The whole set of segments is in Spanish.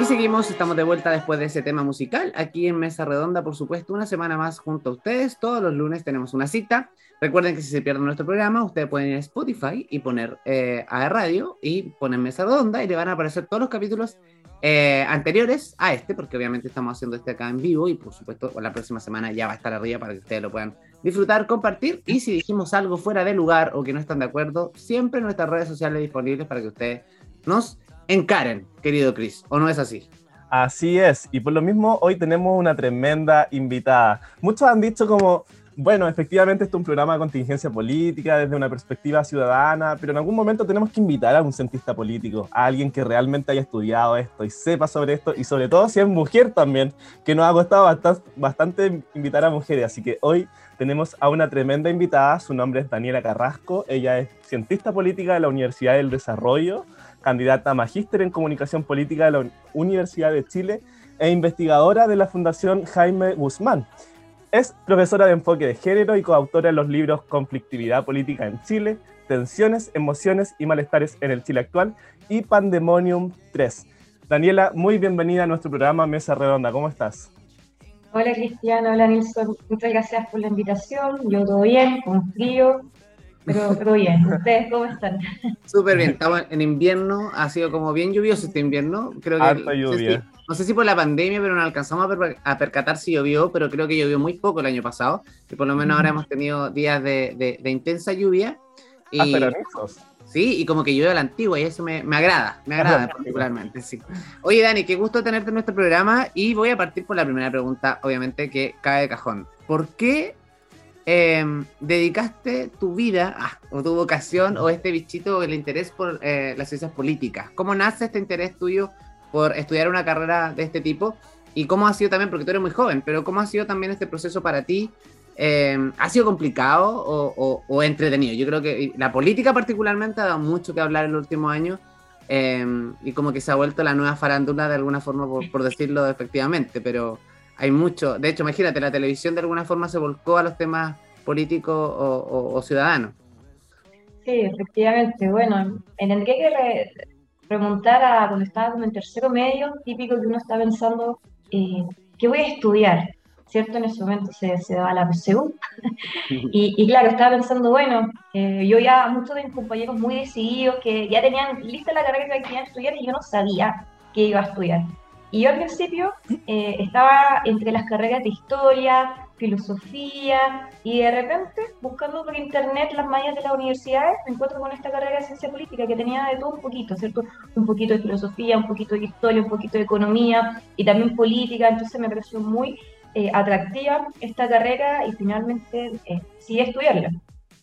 Y seguimos, estamos de vuelta después de ese tema musical, aquí en Mesa Redonda, por supuesto, una semana más junto a ustedes. Todos los lunes tenemos una cita. Recuerden que si se pierden nuestro programa, ustedes pueden ir a Spotify y poner eh, a radio y poner Mesa Redonda y le van a aparecer todos los capítulos eh, anteriores a este, porque obviamente estamos haciendo este acá en vivo y por supuesto la próxima semana ya va a estar arriba para que ustedes lo puedan disfrutar, compartir y si dijimos algo fuera de lugar o que no están de acuerdo, siempre nuestras redes sociales disponibles para que ustedes nos encaren, querido Chris, ¿o no es así? Así es, y por lo mismo hoy tenemos una tremenda invitada. Muchos han dicho como, bueno, efectivamente esto es un programa de contingencia política desde una perspectiva ciudadana, pero en algún momento tenemos que invitar a un cientista político, a alguien que realmente haya estudiado esto y sepa sobre esto, y sobre todo si es mujer también, que nos ha costado bastante, bastante invitar a mujeres. Así que hoy tenemos a una tremenda invitada, su nombre es Daniela Carrasco, ella es cientista política de la Universidad del Desarrollo, candidata a magíster en comunicación política de la Universidad de Chile e investigadora de la Fundación Jaime Guzmán. Es profesora de enfoque de género y coautora de los libros Conflictividad Política en Chile, Tensiones, Emociones y Malestares en el Chile Actual y Pandemonium 3. Daniela, muy bienvenida a nuestro programa Mesa Redonda. ¿Cómo estás? Hola Cristiano, hola Nilsson. Muchas gracias por la invitación. Yo todo bien, con frío, pero, bien, ¿ustedes cómo están? Súper bien, estamos en invierno, ha sido como bien lluvioso este invierno. Creo que, lluvia. No sé, si, por la pandemia, pero no alcanzamos a, percatar si llovió, pero creo que llovió muy poco el año pasado. Y por lo menos ahora hemos tenido días de, intensa lluvia. Y, ah, Sí, y como que llueve a la antigua y eso me, agrada, me agrada particularmente, sí. Oye, Dani, qué gusto tenerte en nuestro programa y voy a partir por la primera pregunta, obviamente, que cae de cajón. ¿Por qué Em, dedicaste tu vida ah, o tu vocación o este bichito, el interés por eh, las ciencias políticas. ¿Cómo nace este interés tuyo por estudiar una carrera de este tipo? Y cómo ha sido también, porque tú eres muy joven, pero cómo ha sido también este proceso para ti? Em, ¿Ha sido complicado o, entretenido? Yo creo que la política particularmente ha dado mucho que hablar en los últimos años em, y como que se ha vuelto la nueva farándula de alguna forma, por decirlo efectivamente, pero hay mucho. De hecho, imagínate, la televisión de alguna forma se volcó a los temas políticos o, ciudadanos. Sí, efectivamente. Bueno, tendría que remontar a cuando estaba como en tercero medio, típico que uno está pensando, eh, ¿qué voy a estudiar? ¿Cierto? En ese momento se, se a la PSU. y, y, claro, estaba pensando, bueno, eh, yo ya, muchos de mis compañeros muy decididos, que ya tenían lista la carrera que querían estudiar y yo no sabía qué iba a estudiar. Y yo al principio eh, estaba entre las carreras de historia, filosofía, y de repente, buscando por internet las mallas de las universidades, me encuentro con esta carrera de ciencia política que tenía de todo un poquito, ¿cierto? Un poquito de filosofía, un poquito de historia, un poquito de economía y también política, entonces me pareció muy eh, atractiva esta carrera y finalmente eh, sí estudiarla.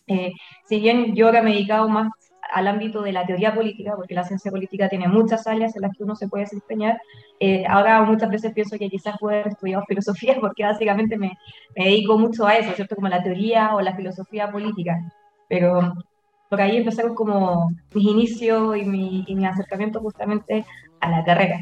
Eh, si bien yo ahora me he dedicado más al ámbito de la teoría política, porque la ciencia política tiene muchas áreas en las que uno se puede desempeñar. Eh, ahora muchas veces pienso que quizás puedo haber estudiado filosofía, porque básicamente me, me, dedico mucho a eso, ¿cierto? Como la teoría o la filosofía política. Pero por ahí empezaron como mis inicios y mi, y mi acercamiento justamente a la carrera.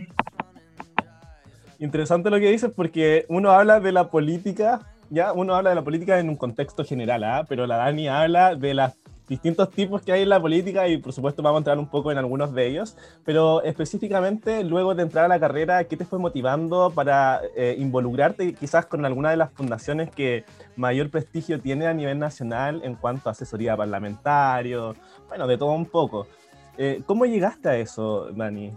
Interesante lo que dices, porque uno habla de la política ya uno habla de la política en un contexto general, ¿ah? pero la Dani habla de las distintos tipos que hay en la política y por supuesto vamos a entrar un poco en algunos de ellos, pero específicamente luego de entrar a la carrera, ¿qué te fue motivando para eh, involucrarte quizás con alguna de las fundaciones que mayor prestigio tiene a nivel nacional en cuanto a asesoría parlamentaria, bueno, de todo un poco? Eh, ¿Cómo llegaste a eso, Dani?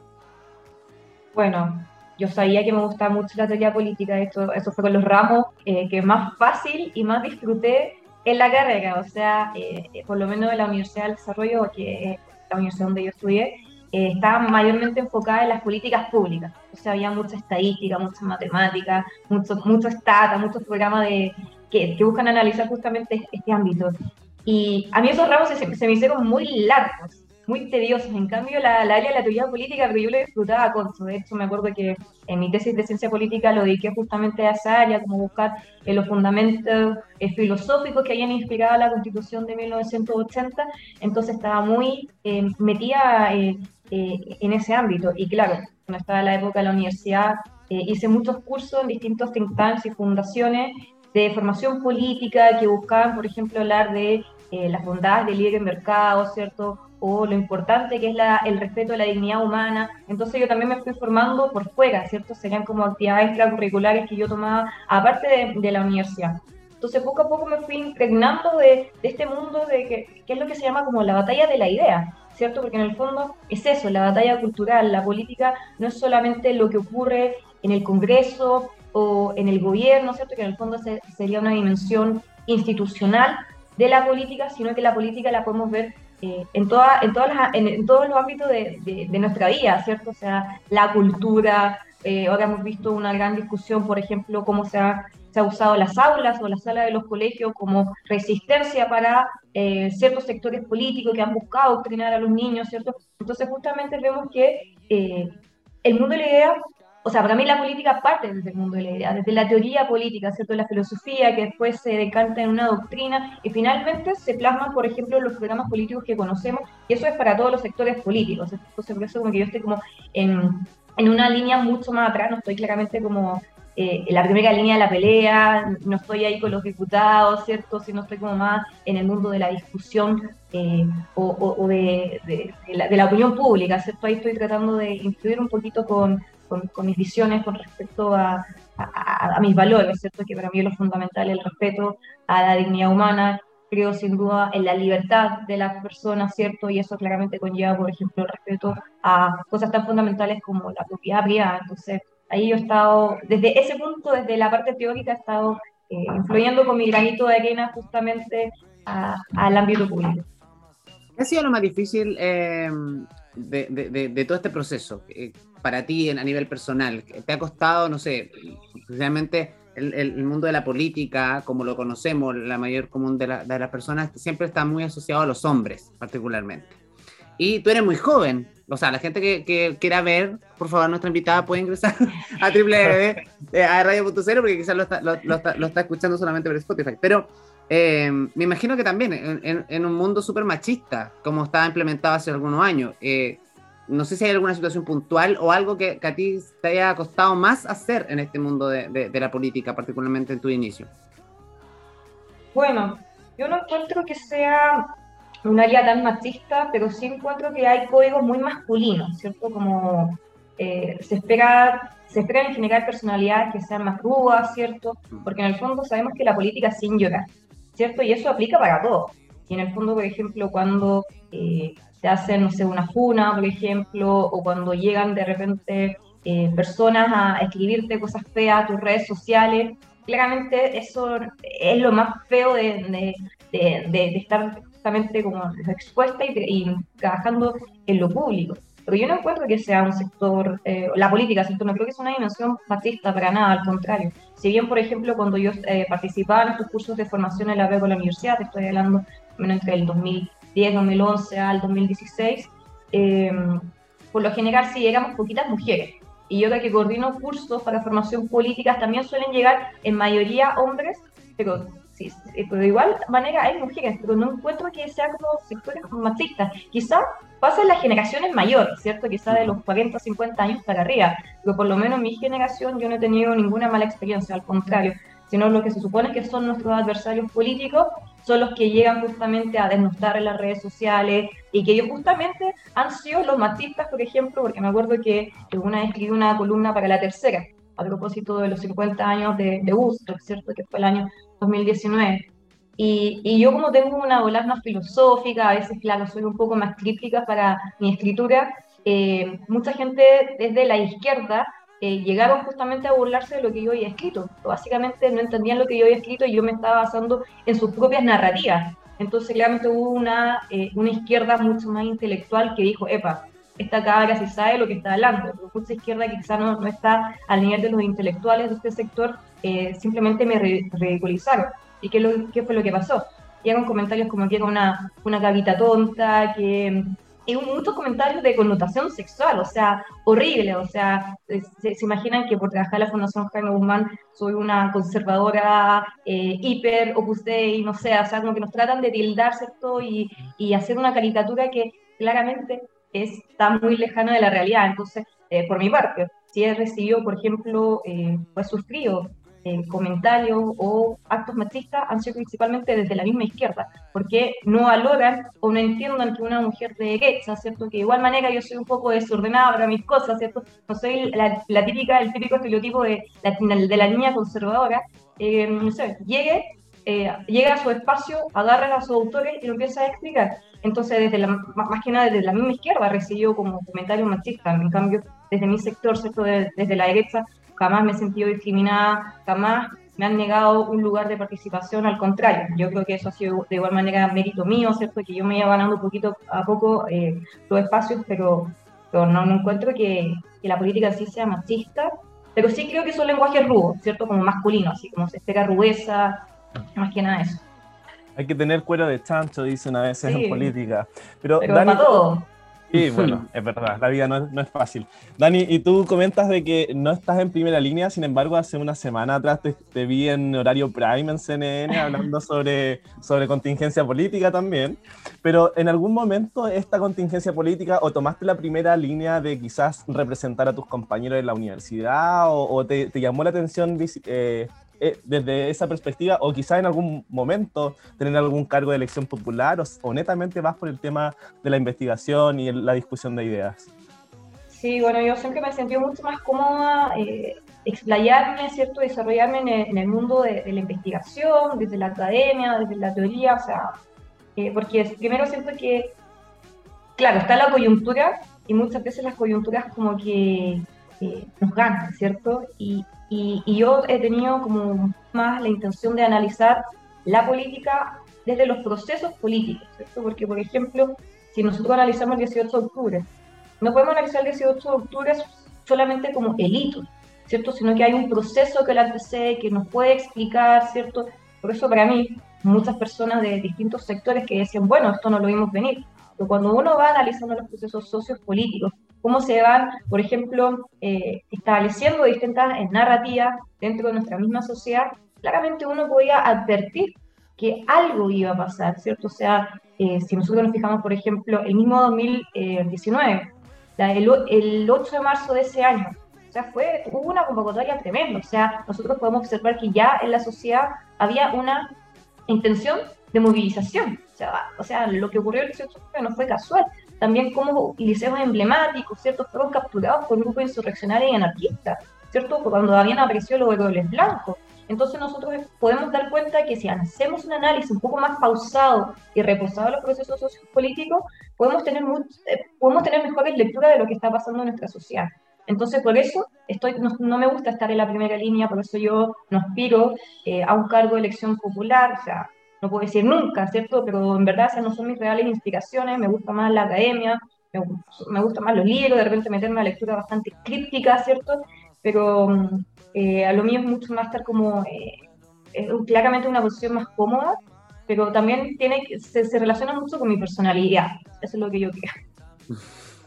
Bueno, yo sabía que me gustaba mucho la teoría política, eso, eso fue con los ramos eh, que más fácil y más disfruté en la carrera, o sea, eh, por lo menos en la Universidad del Desarrollo, que es la universidad donde yo estudié, eh, estaba mayormente enfocada en las políticas públicas. O sea, había mucha estadística, mucha matemática, mucho, mucho stata, muchos programas de, que, buscan analizar justamente este ámbito. Y a mí esos ramos se me hicieron muy largos muy tediosos. En cambio, la, área de la teoría política, pero yo lo disfrutaba con De hecho, me acuerdo que en mi tesis de ciencia política lo dediqué justamente a esa área, como buscar eh, los fundamentos eh, filosóficos que hayan inspirado la Constitución de 1980. Entonces estaba muy eh, metida en ese ámbito. Y claro, cuando estaba en la época de la universidad, hice muchos cursos en distintos think tanks y fundaciones de formación política que buscaban, por ejemplo, hablar de las bondades del libre mercado, ¿cierto? O lo importante que es la, el respeto a la dignidad humana. Entonces yo también me fui formando por fuera, ¿cierto? Serían como actividades extracurriculares que yo tomaba aparte de, de la universidad. Entonces poco a poco me fui impregnando de, de este mundo de que, que, es lo que se llama como la batalla de la idea, ¿cierto? Porque en el fondo es eso, la batalla cultural, la política no es solamente lo que ocurre en el Congreso o en el gobierno, ¿cierto? Que en el fondo se, sería una dimensión institucional de la política, sino que la política la podemos ver eh, en, toda, en, todas las, en, todos los ámbitos de, nuestra vida, ¿cierto? O sea, la cultura, eh, ahora hemos visto una gran discusión, por ejemplo, cómo se ha, usado las aulas o las salas de los colegios como resistencia para eh, ciertos sectores políticos que han buscado adoctrinar a los niños, ¿cierto? Entonces justamente vemos que eh, el mundo de la idea o sea, para mí la política parte desde el mundo de la idea, desde la teoría política, ¿cierto? La filosofía que después se decanta en una doctrina y finalmente se plasman, por ejemplo, los programas políticos que conocemos y eso es para todos los sectores políticos. Entonces, por eso como que yo estoy como en, en una línea mucho más atrás, no estoy claramente como eh, en la primera línea de la pelea, no estoy ahí con los diputados, ¿cierto? Sino estoy como más en el mundo de la discusión eh, o, de, de, la, opinión pública, ¿cierto? Ahí estoy tratando de influir un poquito con, con, con mis visiones con respecto a, a, a, mis valores, ¿cierto? Que para mí es lo fundamental, el respeto a la dignidad humana, creo sin duda en la libertad de las personas, ¿cierto? Y eso claramente conlleva, por ejemplo, el respeto a cosas tan fundamentales como la propiedad privada. Entonces, ahí yo he estado, desde ese punto, desde la parte teórica, he estado eh, influyendo con mi granito de arena justamente al ámbito público. ¿Qué ha sido lo más difícil eh, de, de, de, todo este proceso eh, para ti en, a nivel personal? ¿Te ha costado, no sé, realmente el, el, mundo de la política, como lo conocemos, la mayor común de, la, de las personas, siempre está muy asociado a los hombres, particularmente? Y tú eres muy joven, o sea, la gente que, que, quiera ver, por favor, nuestra invitada puede ingresar a www.radio.0 porque quizás lo está, lo, lo, está, lo está, escuchando solamente por Spotify. Pero eh, me imagino que también en, en, en un mundo súper machista, como estaba implementado hace algunos años, eh, no sé si hay alguna situación puntual o algo que, que, a ti te haya costado más hacer en este mundo de, de, de la política, particularmente en tu inicio. Bueno, yo no encuentro que sea un área tan machista, pero sí encuentro que hay códigos muy masculinos, ¿cierto? Como eh, se espera se espera en general personalidades que sean más rudas, ¿cierto? Porque en el fondo sabemos que la política es sin llorar, ¿cierto? Y eso aplica para todo. Y en el fondo, por ejemplo, cuando eh, se hacen, no sé, una funa, por ejemplo, o cuando llegan de repente eh, personas a escribirte cosas feas a tus redes sociales, claramente eso es lo más feo de, de, estar justamente como expuesta y, trabajando en lo público. Pero yo no encuentro que sea un sector, eh, la política, ¿cierto? No creo que sea una dimensión fascista para nada, al contrario. Si bien, por ejemplo, cuando yo eh, participaba en estos cursos de formación en la BEC con la universidad, te estoy hablando bueno, entre el 2010, 2011 al 2016, eh, por lo general sí éramos poquitas mujeres. Y yo que coordino cursos para formación política también suelen llegar en mayoría hombres, pero sí, pero de igual manera hay mujeres, pero no encuentro que sea como sectores machistas. Quizá pasa en las generaciones mayores, ¿cierto? Quizá de los 40, 50 años para arriba, pero por lo menos en mi generación yo no he tenido ninguna mala experiencia, al contrario, sino lo que se supone que son nuestros adversarios políticos son los que llegan justamente a denostar en las redes sociales y que ellos justamente han sido los machistas, por ejemplo, porque me acuerdo que una vez escribí una columna para la tercera, a propósito de los 50 años de, de Woodstock, ¿cierto? Que fue el año 2019. Y, y, yo como tengo una ola más filosófica, a veces, claro, soy un poco más crítica para mi escritura, eh, mucha gente desde la izquierda eh, llegaron justamente a burlarse de lo que yo había escrito. Básicamente no entendían lo que yo había escrito y yo me estaba basando en sus propias narrativas. Entonces claramente hubo una, eh, una izquierda mucho más intelectual que dijo, epa, esta cabra sí sabe lo que está hablando, pero mucha izquierda que quizá no, no, está al nivel de los intelectuales de este sector, eh, simplemente me ridiculizaron. ¿Y qué, lo, qué, fue lo que pasó? Llegan comentarios como que era una, una gavita tonta, que... Y muchos comentarios de connotación sexual, o sea, horrible, o sea, se, se imaginan que por trabajar en la Fundación Jaime Guzmán soy una conservadora eh, hiper opus dei, no sé, o sea, como que nos tratan de tildar, ¿cierto? Y, y hacer una caricatura que claramente está muy lejana de la realidad. Entonces, eh, por mi parte, si he recibido, por ejemplo, eh, pues suscribo eh, comentarios o actos machistas han sido principalmente desde la misma izquierda, porque no valoran o no entiendan que una mujer de derecha, ¿cierto? Que de igual manera yo soy un poco desordenada para mis cosas, ¿cierto? No soy la, típica, el típico estereotipo de la, de la niña conservadora, eh, no sé, llegue, eh, llega a su espacio, agarra a sus autores y lo empieza a explicar. Entonces, desde la, más que nada desde la misma izquierda recibió como comentarios machistas, en cambio, desde mi sector, ¿cierto? desde la derecha, jamás me he sentido discriminada, jamás me han negado un lugar de participación, al contrario, yo creo que eso ha sido de igual manera mérito mío, ¿cierto? Que yo me iba ganando poquito a poco eh, los espacios, pero, pero no, no, encuentro que, que, la política sí sea machista, pero sí creo que son lenguajes rudos, ¿cierto? Como masculino, así como se espera rudeza, más que nada eso. Hay que tener cuero de chancho, dicen a veces en política. Pero, pero Dani, para todo. Sí, bueno, es verdad, la vida no es, fácil. Dani, y tú comentas de que no estás en primera línea, sin embargo, hace una semana atrás te, vi en horario prime en CNN hablando sobre, sobre contingencia política también, pero en algún momento esta contingencia política o tomaste la primera línea de quizás representar a tus compañeros en la universidad o, te, llamó la atención eh, eh, desde esa perspectiva o quizá en algún momento tener algún cargo de elección popular o, netamente vas por el tema de la investigación y la discusión de ideas? Sí, bueno, yo siempre me he sentido mucho más cómoda eh, explayarme, ¿cierto? Desarrollarme en el, mundo de, la investigación, desde la academia, desde la teoría, o sea, eh, porque primero siento que, claro, está la coyuntura y muchas veces las coyunturas como que nos ganan, ¿cierto? Y, y, yo he tenido como más la intención de analizar la política desde los procesos políticos, ¿cierto? Porque, por ejemplo, si nosotros analizamos el 18 de octubre, no podemos analizar el 18 de octubre solamente como el hito, ¿cierto? Sino que hay un proceso que la antecede, que nos puede explicar, ¿cierto? Por eso para mí, muchas personas de distintos sectores que decían, bueno, esto no lo vimos venir, pero cuando uno va analizando los procesos socios políticos cómo se van, por ejemplo, eh, estableciendo distintas narrativas dentro de nuestra misma sociedad, claramente uno podía advertir que algo iba a pasar, ¿cierto? O sea, eh, si nosotros nos fijamos, por ejemplo, el mismo 2019, el, 8 de marzo de ese año, o sea, fue, hubo una convocatoria tremenda, o sea, nosotros podemos observar que ya en la sociedad había una intención de movilización, o sea, o sea lo que ocurrió el 18 de no fue casual, también como liceos emblemáticos, ¿cierto? Fueron capturados por grupos insurreccionarios y anarquistas, ¿cierto? Cuando habían aparecido los héroes blancos. Entonces nosotros podemos dar cuenta que si hacemos un análisis un poco más pausado y reposado de los procesos sociopolíticos, podemos tener, eh, podemos tener mejores lecturas de lo que está pasando en nuestra sociedad. Entonces, por eso estoy, no, me gusta estar en la primera línea, por eso yo no aspiro eh, a un cargo de elección popular, o sea, no puedo decir nunca, ¿cierto? Pero en verdad esas no son mis reales inspiraciones, me gusta más la academia, me, gusta más los libros, de repente meterme a lectura bastante críptica, ¿cierto? Pero eh, a lo mío es mucho más estar como, eh, es claramente una posición más cómoda, pero también tiene se, se, relaciona mucho con mi personalidad, eso es lo que yo creo.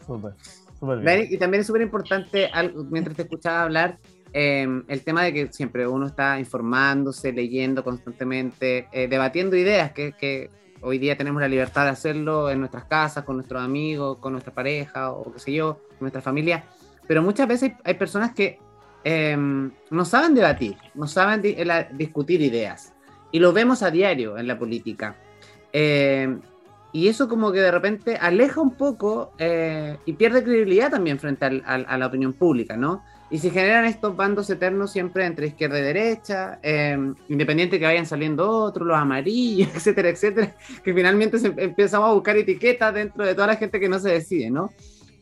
Súper, súper bien. Y también es súper importante, mientras te escuchaba hablar, Em, el tema de que siempre uno está informándose, leyendo constantemente, eh, debatiendo ideas, que, hoy día tenemos la libertad de hacerlo en nuestras casas, con nuestros amigos, con nuestra pareja o qué sé yo, con nuestra familia, pero muchas veces hay, personas que em, no saben debatir, no saben discutir ideas, y lo vemos a diario en la política. Em, y eso como que de repente aleja un poco eh, y pierde credibilidad también frente a la opinión pública, ¿no? Y se generan estos bandos eternos siempre entre izquierda y derecha, em, independiente que vayan saliendo otros, los amarillos, etcétera, etcétera, que finalmente empezamos a buscar etiquetas dentro de toda la gente que no se decide, ¿no?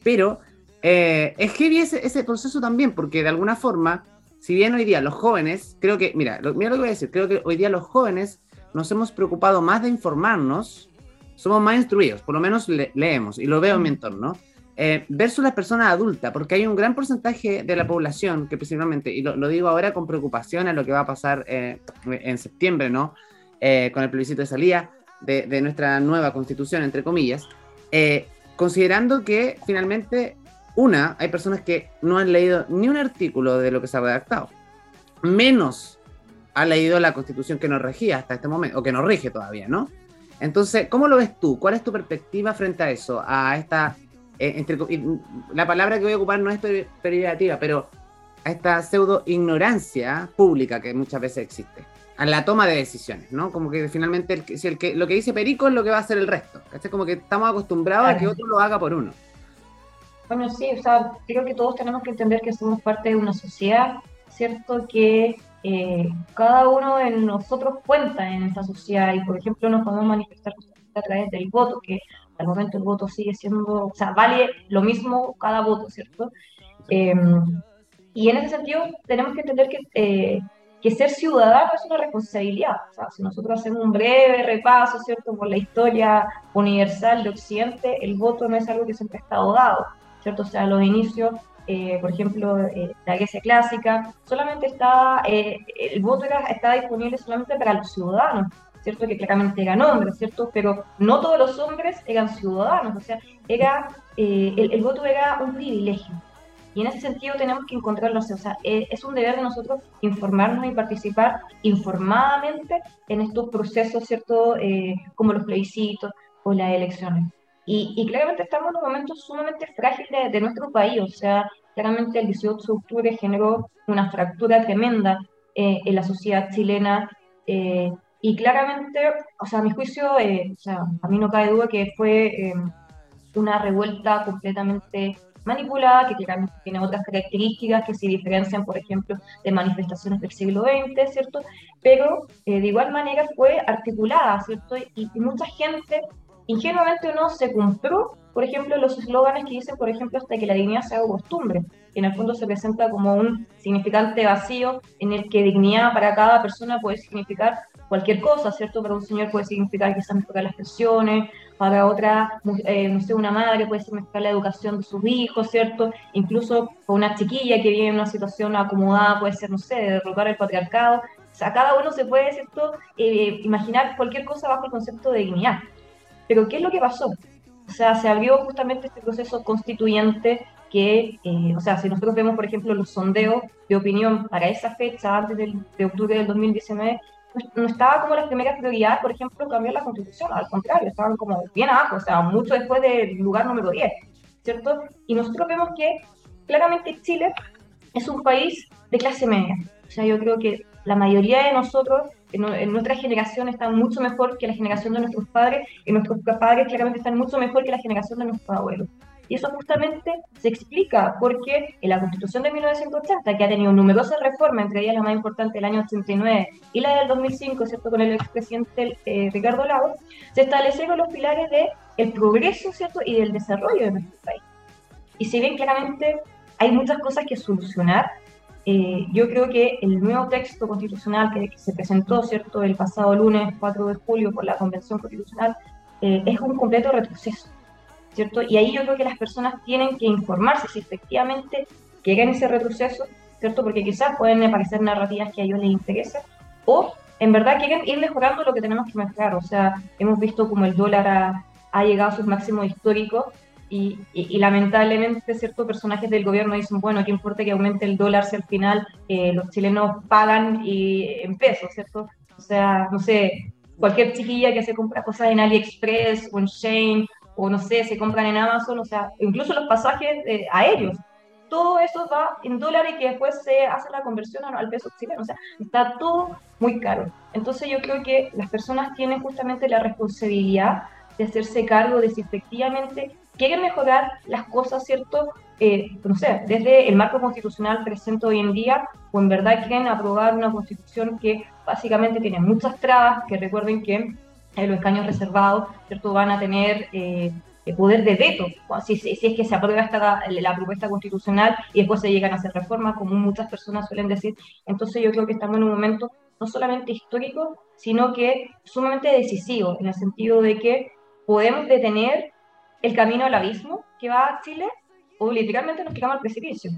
Pero eh, es heavy ese, ese, proceso también, porque de alguna forma, si bien hoy día los jóvenes, creo que, mira, mira lo que voy a decir, creo que hoy día los jóvenes nos hemos preocupado más de informarnos, somos más instruidos, por lo menos leemos, y lo veo en mi entorno, eh, versus las personas adultas, porque hay un gran porcentaje de la población que principalmente, y lo, digo ahora con preocupación a lo que va a pasar eh, en septiembre, ¿no? Eh, con el plebiscito de salida de, nuestra nueva constitución, entre comillas, considerando que finalmente, una, hay personas que no han leído ni un artículo de lo que se ha redactado, menos ha leído la constitución que nos regía hasta este momento, o que nos rige todavía, ¿no? Entonces, ¿cómo lo ves tú? ¿Cuál es tu perspectiva frente a eso, a esta eh, la palabra que voy a ocupar no es peyorativa, pero a esta pseudo ignorancia pública que muchas veces existe, a la toma de decisiones, ¿no? Como que finalmente el, si el que, lo que dice Perico es lo que va a hacer el resto, es Como que estamos acostumbrados a que otro lo haga por uno. Bueno, sí, o sea, creo que todos tenemos que entender que somos parte de una sociedad, ¿cierto? Que eh, cada uno de nosotros cuenta en esta sociedad y, por ejemplo, nos podemos manifestar a través del voto, que al momento el voto sigue siendo, o sea, vale lo mismo cada voto, ¿cierto? Em, y en ese sentido tenemos que entender que, eh, que ser ciudadano es una responsabilidad. O sea, si nosotros hacemos un breve repaso, ¿cierto?, por la historia universal de Occidente, el voto no es algo que siempre ha estado dado, ¿cierto? O sea, los inicios, eh, por ejemplo, eh, la Grecia clásica, solamente estaba, el voto era, estaba disponible solamente para los ciudadanos, ¿cierto? Que claramente eran hombres, ¿cierto? Pero no todos los hombres eran ciudadanos, o sea, era, el, el voto era un privilegio. Y en ese sentido tenemos que encontrarlos, o sea, eh, es un deber de nosotros informarnos y participar informadamente en estos procesos, ¿cierto? Eh, como los plebiscitos o las elecciones. Y, claramente estamos en un momento sumamente frágil de, nuestro país, o sea, claramente el 18 de octubre generó una fractura tremenda eh, en la sociedad chilena y claramente, o sea, a mi juicio, o sea, a mí no cabe duda que fue una revuelta completamente manipulada, que tiene otras características que se diferencian, por ejemplo, de manifestaciones del siglo XX, ¿cierto? Pero eh, de igual manera fue articulada, ¿cierto? Y, mucha gente ingenuamente no se compró, por ejemplo, los eslóganes que dicen, por ejemplo, hasta que la dignidad se haga costumbre, que en el fondo se presenta como un significante vacío en el que dignidad para cada persona puede significar cualquier cosa, ¿cierto? Para un señor puede significar quizás mejorar las pensiones, para otra, eh, no sé, una madre puede significar la educación de sus hijos, ¿cierto? Incluso para una chiquilla que vive en una situación acomodada puede ser, no sé, derrotar el patriarcado. O sea, cada uno se puede, ¿cierto? Eh, imaginar cualquier cosa bajo el concepto de dignidad. Pero ¿qué es lo que pasó? O sea, se abrió justamente este proceso constituyente que, eh, o sea, si nosotros vemos, por ejemplo, los sondeos de opinión para esa fecha, antes de octubre del 2019, no estaba como las primeras prioridades, por ejemplo, cambiar la constitución, al contrario, estaban como bien abajo, o sea, mucho después del lugar número 10, ¿cierto? Y nosotros vemos que claramente Chile es un país de clase media, o sea, yo creo que la mayoría de nosotros en, nuestra generación están mucho mejor que la generación de nuestros padres, y nuestros padres claramente están mucho mejor que la generación de nuestros abuelos. Y eso justamente se explica porque en la Constitución de 1980, que ha tenido numerosas reformas, entre ellas la más importante del año 89 y la del 2005, ¿cierto? con el expresidente eh, Ricardo Lagos, se establecieron los pilares del el progreso ¿cierto? y del desarrollo de nuestro país. Y si bien claramente hay muchas cosas que solucionar, eh, yo creo que el nuevo texto constitucional que, se presentó ¿cierto? el pasado lunes 4 de julio por la Convención Constitucional eh, es un completo retroceso. ¿Cierto? Y ahí yo creo que las personas tienen que informarse si efectivamente quieren ese retroceso, ¿cierto? Porque quizás pueden aparecer narrativas que a ellos les interesen, o en verdad quieren ir mejorando lo que tenemos que mejorar. O sea, hemos visto como el dólar ha, ha llegado a sus máximos históricos y, y, lamentablemente ciertos personajes del gobierno dicen, bueno, ¿qué importa que aumente el dólar si al final eh, los chilenos pagan y, en pesos, ¿cierto? O sea, no sé, cualquier chiquilla que se compra cosas en AliExpress o en Shane o no sé, se compran en Amazon, o sea, incluso los pasajes eh, aéreos. Todo eso va en dólares que después se hace la conversión al peso chileno. O sea, está todo muy caro. Entonces yo creo que las personas tienen justamente la responsabilidad de hacerse cargo de si efectivamente quieren mejorar las cosas, ¿cierto? Eh, no sé, desde el marco constitucional presente hoy en día, o en verdad quieren aprobar una constitución que básicamente tiene muchas trabas, que recuerden que eh, los escaños reservados, ¿cierto? Van a tener eh, poder de veto, si, si, es que se aprueba esta, la propuesta constitucional y después se llegan a hacer reformas, como muchas personas suelen decir. Entonces yo creo que estamos en un momento no solamente histórico, sino que sumamente decisivo, en el sentido de que podemos detener el camino al abismo que va a Chile o literalmente nos quedamos al precipicio.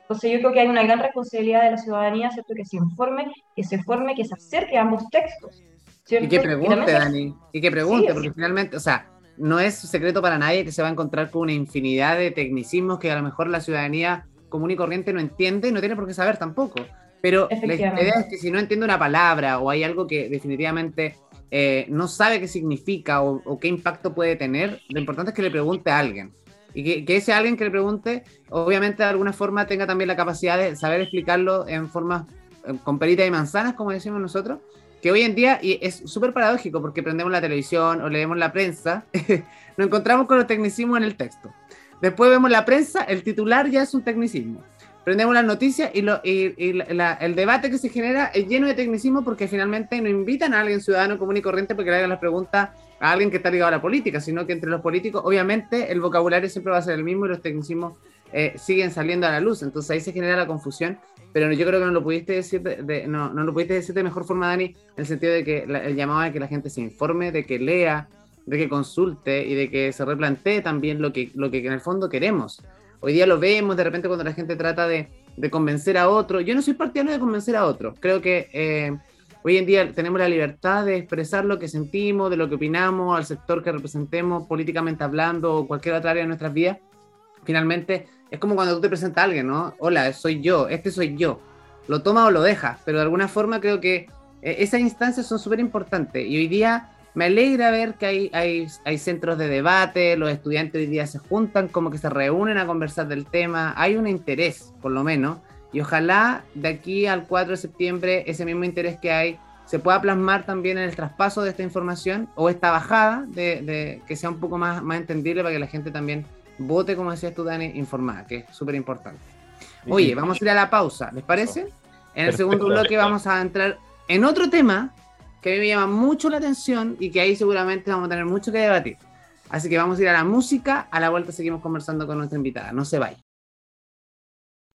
Entonces yo creo que hay una gran responsabilidad de la ciudadanía, ¿cierto? Que se informe, que se forme, que se acerque a ambos textos y que pregunte, Dani, y que pregunte, porque finalmente, o sea, no es secreto para nadie que se va a encontrar con una infinidad de tecnicismos que a lo mejor la ciudadanía común y corriente no entiende y no tiene por qué saber tampoco. Pero la idea es que si no entiende una palabra o hay algo que definitivamente eh, no sabe qué significa o, qué impacto puede tener, lo importante es que le pregunte a alguien. Y que, ese alguien que le pregunte, obviamente de alguna forma tenga también la capacidad de saber explicarlo en forma eh, con perita y manzanas, como decimos nosotros, que hoy en día, y es súper paradójico porque prendemos la televisión o leemos la prensa, nos encontramos con los tecnicismos en el texto. Después vemos la prensa, el titular ya es un tecnicismo. Prendemos las noticias y, lo, y, el debate que se genera es lleno de tecnicismo porque finalmente no invitan a alguien ciudadano común y corriente porque le hagan las preguntas a alguien que está ligado a la política, sino que entre los políticos, obviamente, el vocabulario siempre va a ser el mismo y los tecnicismos eh, siguen saliendo a la luz. Entonces ahí se genera la confusión. Pero yo creo que no lo pudiste decir de, no, no, lo pudiste decir de mejor forma, Dani, en el sentido de que el llamado a que la gente se informe, de que lea, de que consulte y de que se replantee también lo que, lo que en el fondo queremos. Hoy día lo vemos de repente cuando la gente trata de, de convencer a otro. Yo no soy partidario de convencer a otro. Creo que eh, Hoy en día tenemos la libertad de expresar lo que sentimos, de lo que opinamos, al sector que representemos políticamente hablando o cualquier otra área de nuestras vidas. Finalmente, es como cuando tú te presentas a alguien, ¿no? Hola, soy yo, este soy yo. Lo toma o lo deja, pero de alguna forma creo que eh, esas instancias son súper importantes. Y hoy día me alegra ver que hay, hay, hay, centros de debate, los estudiantes hoy día se juntan, como que se reúnen a conversar del tema, hay un interés, por lo menos, y ojalá de aquí al 4 de septiembre ese mismo interés que hay se pueda plasmar también en el traspaso de esta información o esta bajada de, que sea un poco más, más entendible para que la gente también vote, como decías tú, Dani, informada, que es súper importante. Oye, vamos a ir a la pausa, ¿les parece? En el segundo bloque vamos a entrar en otro tema que a mí me llama mucho la atención y que ahí seguramente vamos a tener mucho que debatir. Así que vamos a ir a la música, a la vuelta seguimos conversando con nuestra invitada, no se vaya.